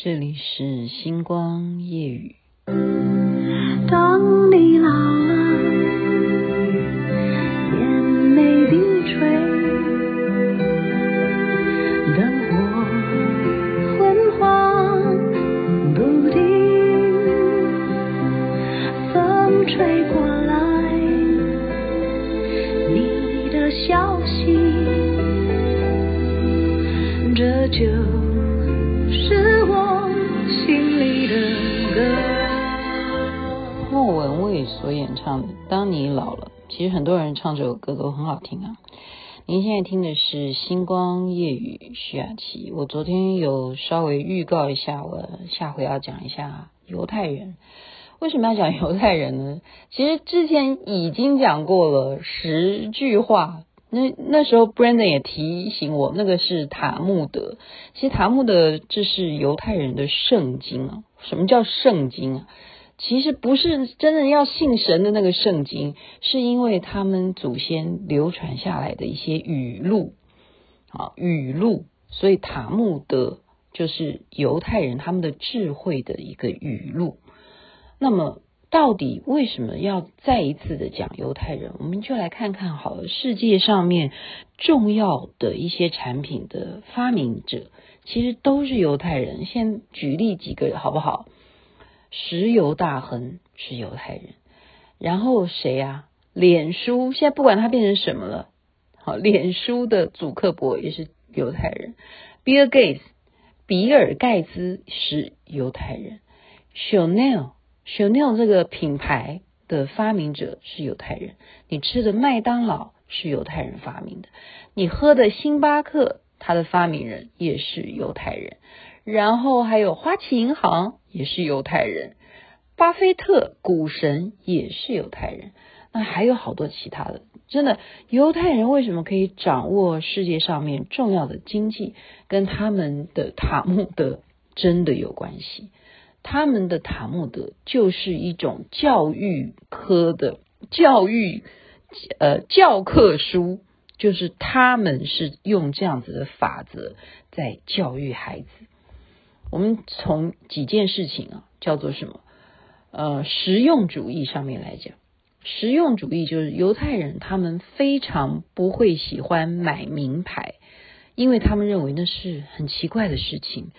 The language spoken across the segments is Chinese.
这里是星光夜雨。当你老了，眼眉低垂，灯火昏黄不定，风吹过来，你的消息，这就所演唱的《当你老了》，其实很多人唱这首歌都很好听啊。您现在听的是《星光夜雨》，徐雅琪。我昨天有稍微预告一下，我下回要讲一下犹太人。为什么要讲犹太人呢？其实之前已经讲过了十句话。那那时候 Brandon 也提醒我，那个是塔木德。其实塔木德这是犹太人的圣经啊。什么叫圣经啊？其实不是真的要信神的那个圣经，是因为他们祖先流传下来的一些语录，啊语录，所以塔木德就是犹太人他们的智慧的一个语录。那么，到底为什么要再一次的讲犹太人？我们就来看看好了，世界上面重要的一些产品的发明者，其实都是犹太人。先举例几个好不好？石油大亨是犹太人，然后谁呀？脸书现在不管它变成什么了，好，脸书的祖克伯也是犹太人，Bill Gates 比尔盖茨是犹太人，Chanel Chanel 这个品牌的发明者是犹太人，你吃的麦当劳是犹太人发明的，你喝的星巴克它的发明人也是犹太人。然后还有花旗银行也是犹太人，巴菲特股神也是犹太人，那还有好多其他的。真的，犹太人为什么可以掌握世界上面重要的经济，跟他们的塔木德真的有关系。他们的塔木德就是一种教育科的教育，呃，教科书，就是他们是用这样子的法则在教育孩子。我们从几件事情啊，叫做什么？呃，实用主义上面来讲，实用主义就是犹太人他们非常不会喜欢买名牌，因为他们认为那是很奇怪的事情，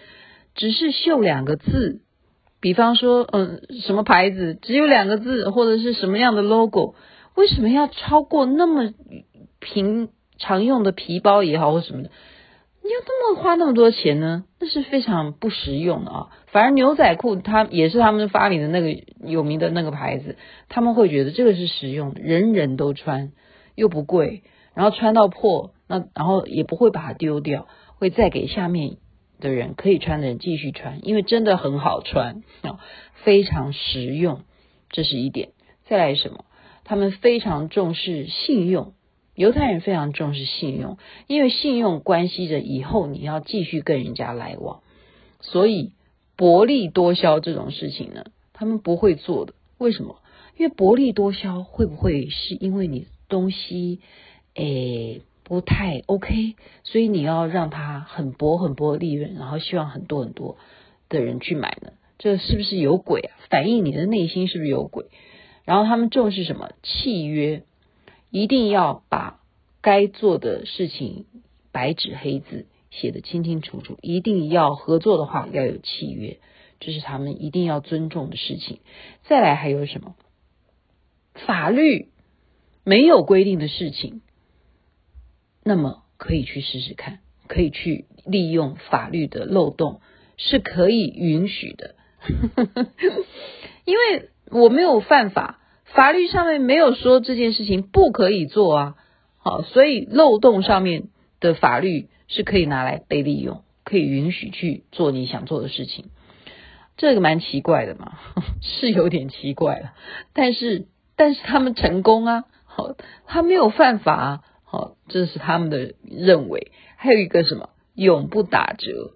只是绣两个字，比方说，嗯、什么牌子只有两个字，或者是什么样的 logo，为什么要超过那么平常用的皮包也好或什么的？你要这么花那么多钱呢？那是非常不实用的啊！反而牛仔裤，它也是他们发明的那个有名的那个牌子，他们会觉得这个是实用，人人都穿，又不贵，然后穿到破，那然后也不会把它丢掉，会再给下面的人可以穿的人继续穿，因为真的很好穿啊，非常实用，这是一点。再来什么？他们非常重视信用。犹太人非常重视信用，因为信用关系着以后你要继续跟人家来往，所以薄利多销这种事情呢，他们不会做的。为什么？因为薄利多销会不会是因为你东西诶不太 OK，所以你要让它很薄很薄的利润，然后希望很多很多的人去买呢？这是不是有鬼啊？反映你的内心是不是有鬼？然后他们重视什么？契约。一定要把该做的事情白纸黑字写得清清楚楚。一定要合作的话，要有契约，这是他们一定要尊重的事情。再来还有什么？法律没有规定的事情，那么可以去试试看，可以去利用法律的漏洞，是可以允许的。因为我没有犯法。法律上面没有说这件事情不可以做啊，好，所以漏洞上面的法律是可以拿来被利用，可以允许去做你想做的事情，这个蛮奇怪的嘛，是有点奇怪了，但是但是他们成功啊，好，他没有犯法啊，好，这是他们的认为，还有一个什么，永不打折。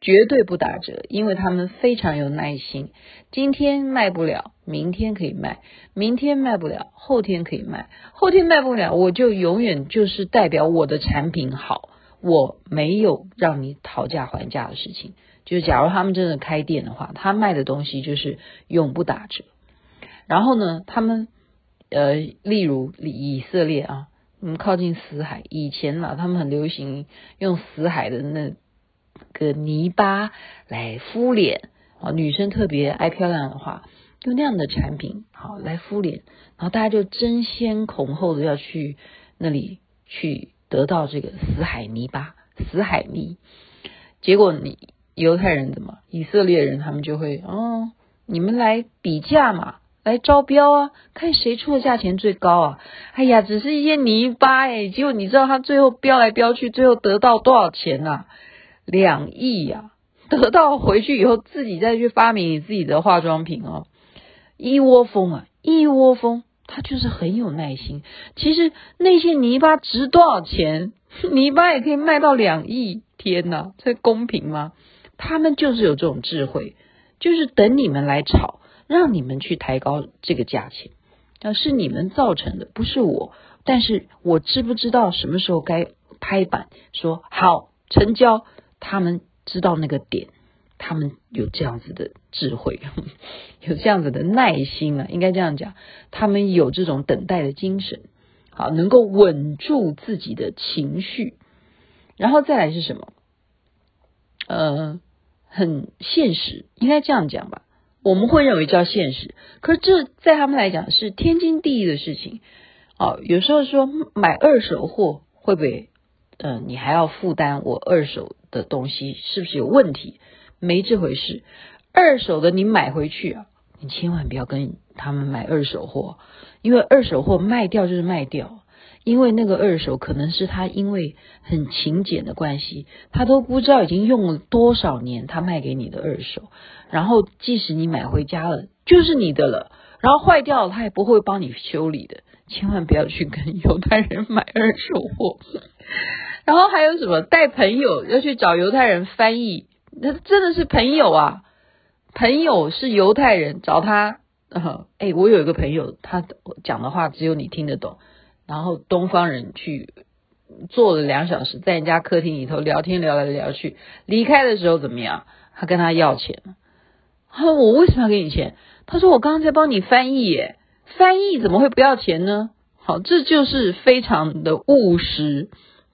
绝对不打折，因为他们非常有耐心。今天卖不了，明天可以卖；明天卖不了，后天可以卖；后天卖不了，我就永远就是代表我的产品好，我没有让你讨价还价的事情，就是假如他们真的开店的话，他卖的东西就是永不打折。然后呢，他们呃，例如以色列啊，嗯，靠近死海，以前啊，他们很流行用死海的那个泥巴来敷脸啊，女生特别爱漂亮的话，用那样的产品好来敷脸，然后大家就争先恐后的要去那里去得到这个死海泥巴、死海泥。结果你犹太人怎么？以色列人他们就会哦，你们来比价嘛。来招标啊，看谁出的价钱最高啊！哎呀，只是一些泥巴哎，结果你知道他最后标来标去，最后得到多少钱呐？两亿呀！得到回去以后，自己再去发明你自己的化妆品哦，一窝蜂啊，一窝蜂，他就是很有耐心。其实那些泥巴值多少钱？泥巴也可以卖到两亿，天哪，这公平吗？他们就是有这种智慧，就是等你们来炒。让你们去抬高这个价钱，啊，是你们造成的，不是我。但是我知不知道什么时候该拍板说好成交？他们知道那个点，他们有这样子的智慧，有这样子的耐心啊，应该这样讲，他们有这种等待的精神，好，能够稳住自己的情绪，然后再来是什么？呃，很现实，应该这样讲吧。我们会认为叫现实，可是这在他们来讲是天经地义的事情。哦，有时候说买二手货会不会，呃，你还要负担我二手的东西是不是有问题？没这回事，二手的你买回去啊，你千万不要跟他们买二手货，因为二手货卖掉就是卖掉。因为那个二手可能是他因为很勤俭的关系，他都不知道已经用了多少年，他卖给你的二手，然后即使你买回家了，就是你的了，然后坏掉了，他也不会帮你修理的。千万不要去跟 犹太人买二手货。然后还有什么？带朋友要去找犹太人翻译，那真的是朋友啊！朋友是犹太人找他，呃，哎，我有一个朋友，他讲的话只有你听得懂。然后东方人去坐了两小时，在人家客厅里头聊天聊来聊去，离开的时候怎么样？他跟他要钱。他说：“我为什么要给你钱？”他说：“我刚刚在帮你翻译耶，翻译怎么会不要钱呢？”好，这就是非常的务实，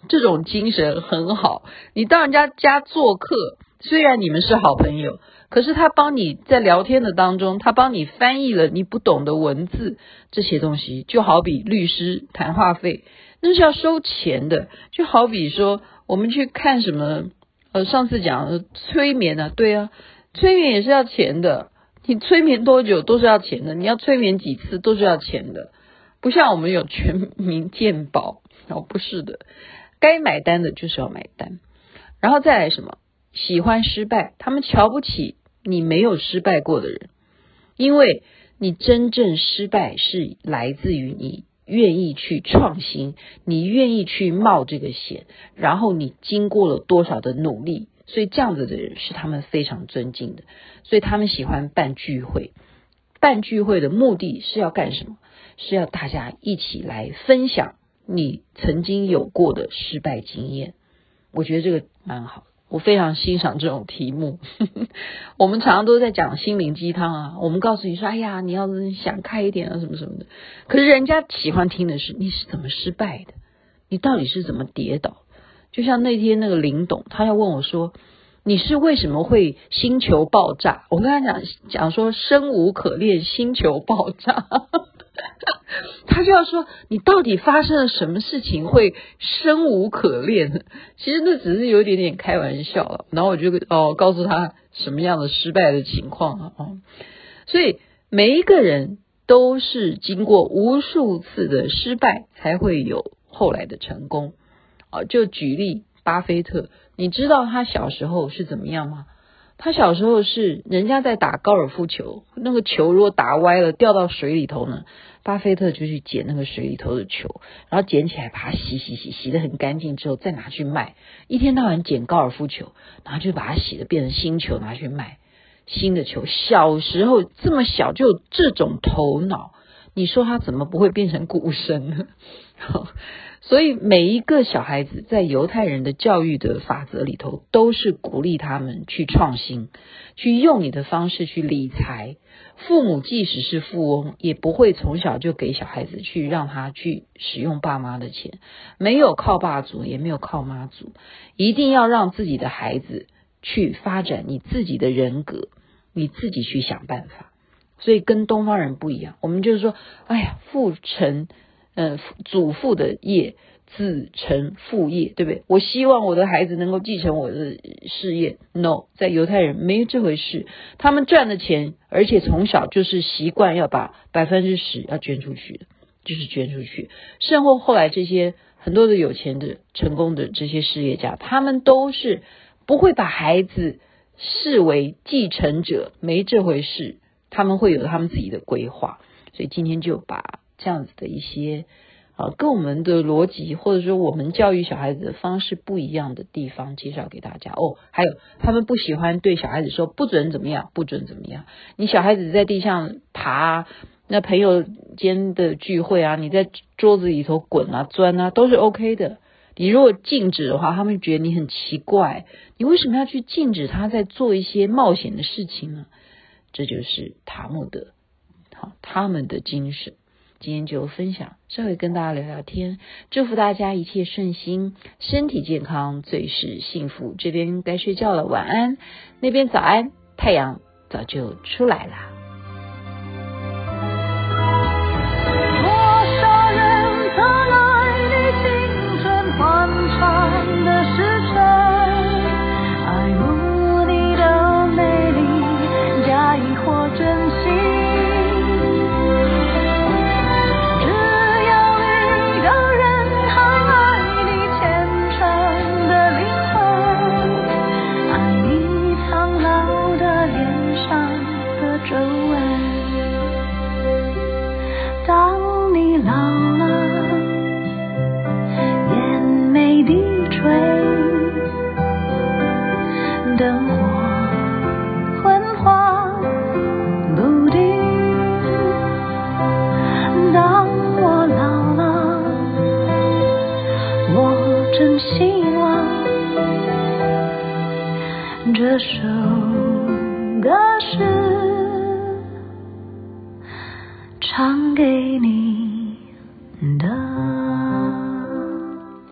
这种精神很好。你到人家家做客，虽然你们是好朋友。可是他帮你在聊天的当中，他帮你翻译了你不懂的文字，这些东西就好比律师谈话费，那是要收钱的。就好比说我们去看什么，呃，上次讲催眠啊，对啊，催眠也是要钱的。你催眠多久都是要钱的，你要催眠几次都是要钱的，不像我们有全民健保哦，不是的，该买单的就是要买单，然后再来什么？喜欢失败，他们瞧不起你没有失败过的人，因为你真正失败是来自于你愿意去创新，你愿意去冒这个险，然后你经过了多少的努力，所以这样子的人是他们非常尊敬的，所以他们喜欢办聚会。办聚会的目的是要干什么？是要大家一起来分享你曾经有过的失败经验。我觉得这个蛮好。我非常欣赏这种题目。我们常常都在讲心灵鸡汤啊，我们告诉你说：“哎呀，你要想开一点啊，什么什么的。”可是人家喜欢听的是你是怎么失败的，你到底是怎么跌倒？就像那天那个林董，他要问我说：“你是为什么会星球爆炸？”我跟他讲讲说：“生无可恋，星球爆炸。” 他就要说，你到底发生了什么事情会生无可恋？其实那只是有一点点开玩笑了。然后我就哦告诉他什么样的失败的情况啊。所以每一个人都是经过无数次的失败才会有后来的成功啊。就举例巴菲特，你知道他小时候是怎么样吗？他小时候是人家在打高尔夫球，那个球如果打歪了掉到水里头呢，巴菲特就去捡那个水里头的球，然后捡起来把它洗洗洗洗得很干净之后再拿去卖，一天到晚捡高尔夫球，然后就把它洗的变成新球拿去卖，新的球。小时候这么小就有这种头脑，你说他怎么不会变成股神呢？所以每一个小孩子在犹太人的教育的法则里头，都是鼓励他们去创新，去用你的方式去理财。父母即使是富翁，也不会从小就给小孩子去让他去使用爸妈的钱，没有靠爸祖，也没有靠妈祖，一定要让自己的孩子去发展你自己的人格，你自己去想办法。所以跟东方人不一样，我们就是说，哎呀，父承。嗯，祖父的业，子承父业，对不对？我希望我的孩子能够继承我的事业。No，在犹太人没有这回事。他们赚的钱，而且从小就是习惯要把百分之十要捐出去的，就是捐出去。甚后后来这些很多的有钱的、成功的这些事业家，他们都是不会把孩子视为继承者，没这回事。他们会有他们自己的规划。所以今天就把。这样子的一些啊，跟我们的逻辑或者说我们教育小孩子的方式不一样的地方，介绍给大家哦。还有，他们不喜欢对小孩子说不准怎么样，不准怎么样。你小孩子在地上爬，那朋友间的聚会啊，你在桌子里头滚啊、钻啊，都是 OK 的。你如果禁止的话，他们觉得你很奇怪，你为什么要去禁止他在做一些冒险的事情呢？这就是塔木德，好，他们的精神。今天就分享，稍微跟大家聊聊天，祝福大家一切顺心，身体健康，最是幸福。这边该睡觉了，晚安；那边早安，太阳早就出来了。